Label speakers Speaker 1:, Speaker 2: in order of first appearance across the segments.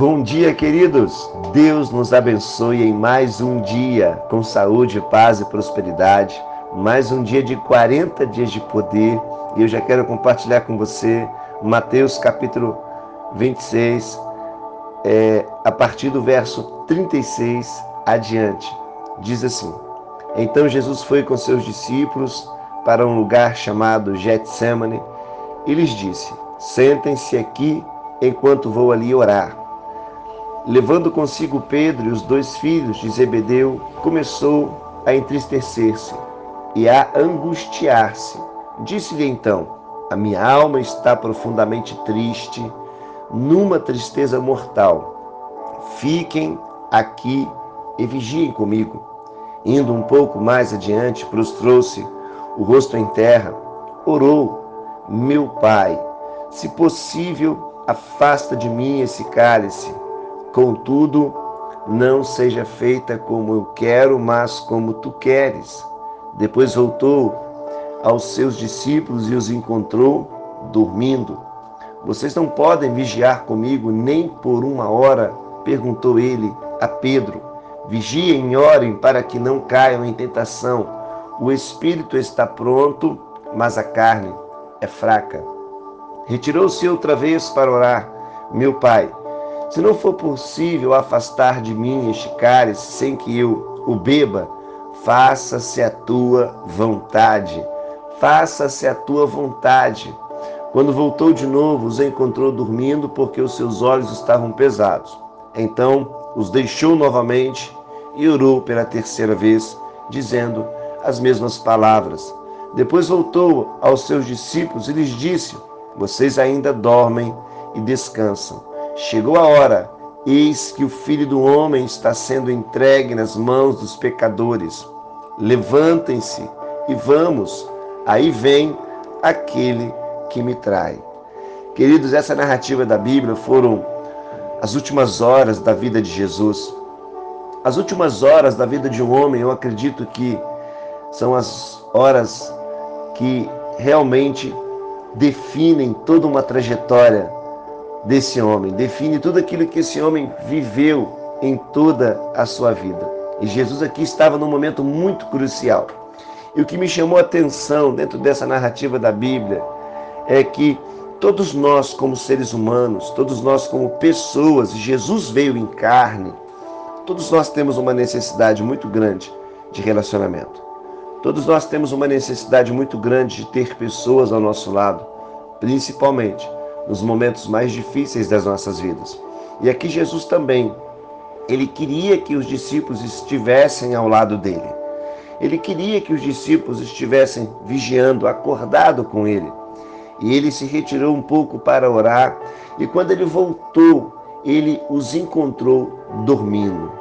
Speaker 1: Bom dia, queridos. Deus nos abençoe em mais um dia com saúde, paz e prosperidade. Mais um dia de 40 dias de poder. E eu já quero compartilhar com você Mateus capítulo 26, é, a partir do verso 36 adiante. Diz assim: Então Jesus foi com seus discípulos para um lugar chamado Getsemane e lhes disse: Sentem-se aqui enquanto vou ali orar. Levando consigo Pedro e os dois filhos de Zebedeu, começou a entristecer-se e a angustiar-se. Disse-lhe então: A minha alma está profundamente triste, numa tristeza mortal. Fiquem aqui e vigiem comigo. Indo um pouco mais adiante, prostrou-se o rosto em terra, orou: Meu pai, se possível, afasta de mim esse cálice. Contudo, não seja feita como eu quero, mas como tu queres. Depois voltou aos seus discípulos e os encontrou dormindo. Vocês não podem vigiar comigo nem por uma hora? perguntou ele a Pedro. Vigiem e orem para que não caiam em tentação. O espírito está pronto, mas a carne é fraca. Retirou-se outra vez para orar. Meu pai, se não for possível afastar de mim este cálice sem que eu o beba, faça-se a tua vontade. Faça-se a tua vontade. Quando voltou de novo, os encontrou dormindo porque os seus olhos estavam pesados. Então os deixou novamente e orou pela terceira vez, dizendo as mesmas palavras. Depois voltou aos seus discípulos e lhes disse: Vocês ainda dormem e descansam. Chegou a hora, eis que o filho do homem está sendo entregue nas mãos dos pecadores. Levantem-se e vamos, aí vem aquele que me trai. Queridos, essa narrativa da Bíblia foram as últimas horas da vida de Jesus. As últimas horas da vida de um homem, eu acredito que são as horas que realmente definem toda uma trajetória desse homem, define tudo aquilo que esse homem viveu em toda a sua vida. E Jesus aqui estava num momento muito crucial. E o que me chamou a atenção dentro dessa narrativa da Bíblia é que todos nós, como seres humanos, todos nós, como pessoas, Jesus veio em carne, todos nós temos uma necessidade muito grande de relacionamento. Todos nós temos uma necessidade muito grande de ter pessoas ao nosso lado, principalmente nos momentos mais difíceis das nossas vidas. E aqui Jesus também, ele queria que os discípulos estivessem ao lado dele. Ele queria que os discípulos estivessem vigiando, acordado com ele. E ele se retirou um pouco para orar, e quando ele voltou, ele os encontrou dormindo.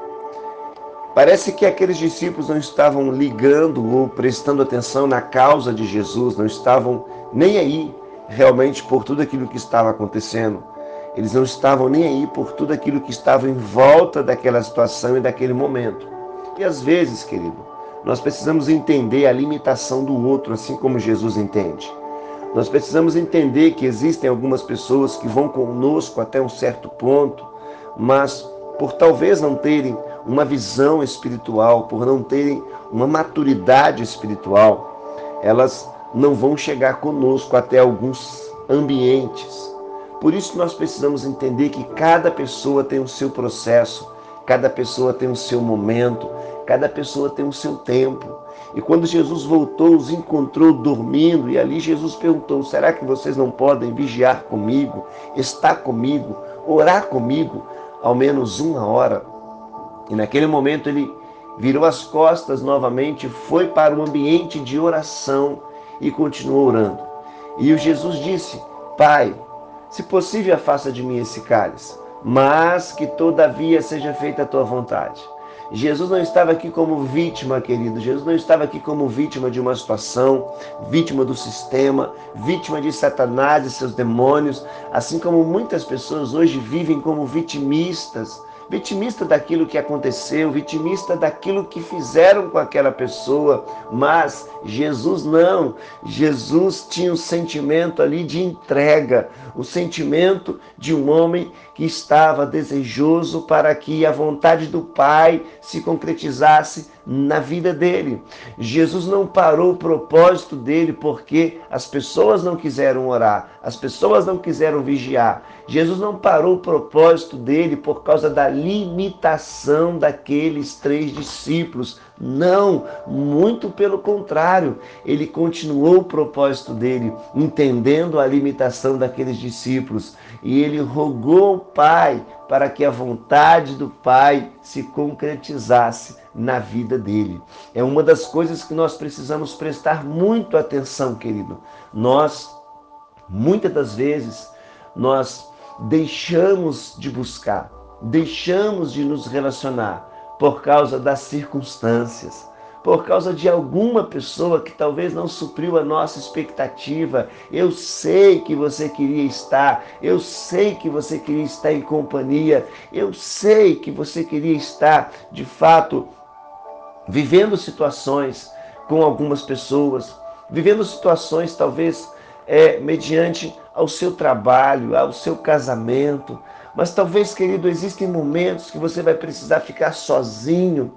Speaker 1: Parece que aqueles discípulos não estavam ligando ou prestando atenção na causa de Jesus, não estavam nem aí realmente por tudo aquilo que estava acontecendo. Eles não estavam nem aí por tudo aquilo que estava em volta daquela situação e daquele momento. E às vezes, querido, nós precisamos entender a limitação do outro, assim como Jesus entende. Nós precisamos entender que existem algumas pessoas que vão conosco até um certo ponto, mas por talvez não terem uma visão espiritual, por não terem uma maturidade espiritual, elas não vão chegar conosco até alguns ambientes. Por isso nós precisamos entender que cada pessoa tem o seu processo, cada pessoa tem o seu momento, cada pessoa tem o seu tempo. E quando Jesus voltou, os encontrou dormindo, e ali Jesus perguntou: será que vocês não podem vigiar comigo, estar comigo, orar comigo, ao menos uma hora? E naquele momento ele virou as costas novamente, foi para o ambiente de oração e continuou orando. E o Jesus disse: Pai, se possível, afasta de mim esse cálice, mas que todavia seja feita a tua vontade. Jesus não estava aqui como vítima, querido. Jesus não estava aqui como vítima de uma situação, vítima do sistema, vítima de Satanás e seus demônios, assim como muitas pessoas hoje vivem como vitimistas vitimista daquilo que aconteceu, vitimista daquilo que fizeram com aquela pessoa, mas Jesus não. Jesus tinha um sentimento ali de entrega, o sentimento de um homem que estava desejoso para que a vontade do Pai se concretizasse na vida dele. Jesus não parou o propósito dele porque as pessoas não quiseram orar, as pessoas não quiseram vigiar. Jesus não parou o propósito dele por causa da limitação daqueles três discípulos. Não, muito pelo contrário, ele continuou o propósito dele, entendendo a limitação daqueles discípulos, e ele rogou ao Pai para que a vontade do Pai se concretizasse na vida dele. É uma das coisas que nós precisamos prestar muito atenção, querido. Nós, muitas das vezes, nós deixamos de buscar, deixamos de nos relacionar por causa das circunstâncias, por causa de alguma pessoa que talvez não supriu a nossa expectativa. Eu sei que você queria estar, eu sei que você queria estar em companhia, eu sei que você queria estar de fato vivendo situações com algumas pessoas, vivendo situações talvez é, mediante ao seu trabalho, ao seu casamento. Mas talvez, querido, existem momentos que você vai precisar ficar sozinho,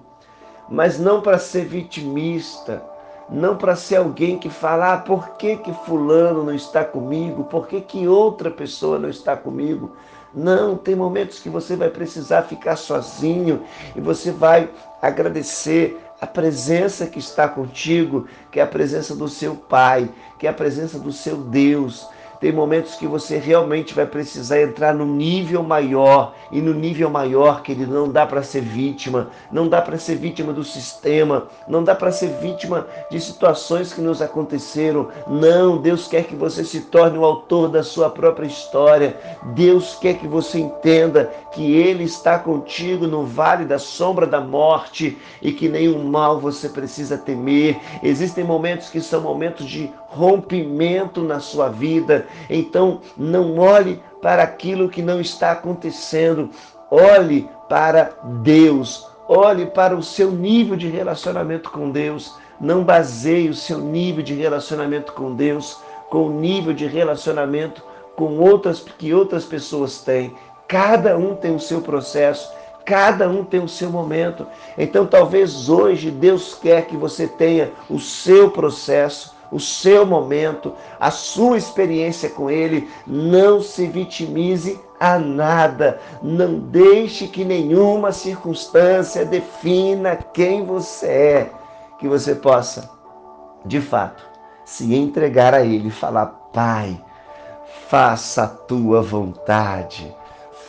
Speaker 1: mas não para ser vitimista, não para ser alguém que fala, ah, por que, que fulano não está comigo? Por que, que outra pessoa não está comigo? Não, tem momentos que você vai precisar ficar sozinho e você vai agradecer a presença que está contigo, que é a presença do seu Pai, que é a presença do seu Deus, tem momentos que você realmente vai precisar entrar no nível maior, e no nível maior, querido, não dá para ser vítima, não dá para ser vítima do sistema, não dá para ser vítima de situações que nos aconteceram. Não, Deus quer que você se torne o autor da sua própria história. Deus quer que você entenda que Ele está contigo no vale da sombra da morte e que nenhum mal você precisa temer. Existem momentos que são momentos de rompimento na sua vida. Então, não olhe para aquilo que não está acontecendo. Olhe para Deus. Olhe para o seu nível de relacionamento com Deus. Não baseie o seu nível de relacionamento com Deus com o nível de relacionamento com outras que outras pessoas têm. Cada um tem o seu processo, cada um tem o seu momento. Então, talvez hoje Deus quer que você tenha o seu processo, o seu momento, a sua experiência com Ele. Não se vitimize a nada. Não deixe que nenhuma circunstância defina quem você é. Que você possa, de fato, se entregar a Ele e falar: Pai, faça a tua vontade.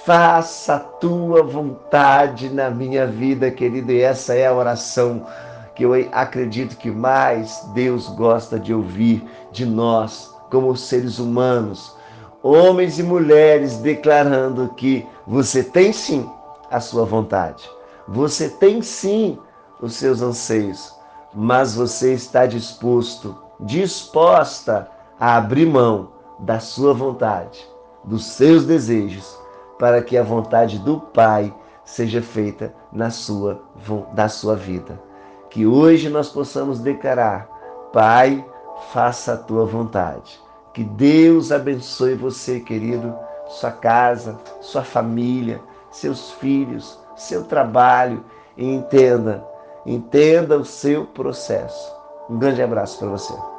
Speaker 1: Faça a tua vontade na minha vida, querido, e essa é a oração que eu acredito que mais Deus gosta de ouvir de nós, como seres humanos, homens e mulheres, declarando que você tem sim a sua vontade, você tem sim os seus anseios, mas você está disposto, disposta a abrir mão da sua vontade, dos seus desejos, para que a vontade do Pai seja feita na sua, da sua vida. Que hoje nós possamos declarar: Pai, faça a tua vontade. Que Deus abençoe você, querido, sua casa, sua família, seus filhos, seu trabalho e entenda, entenda o seu processo. Um grande abraço para você.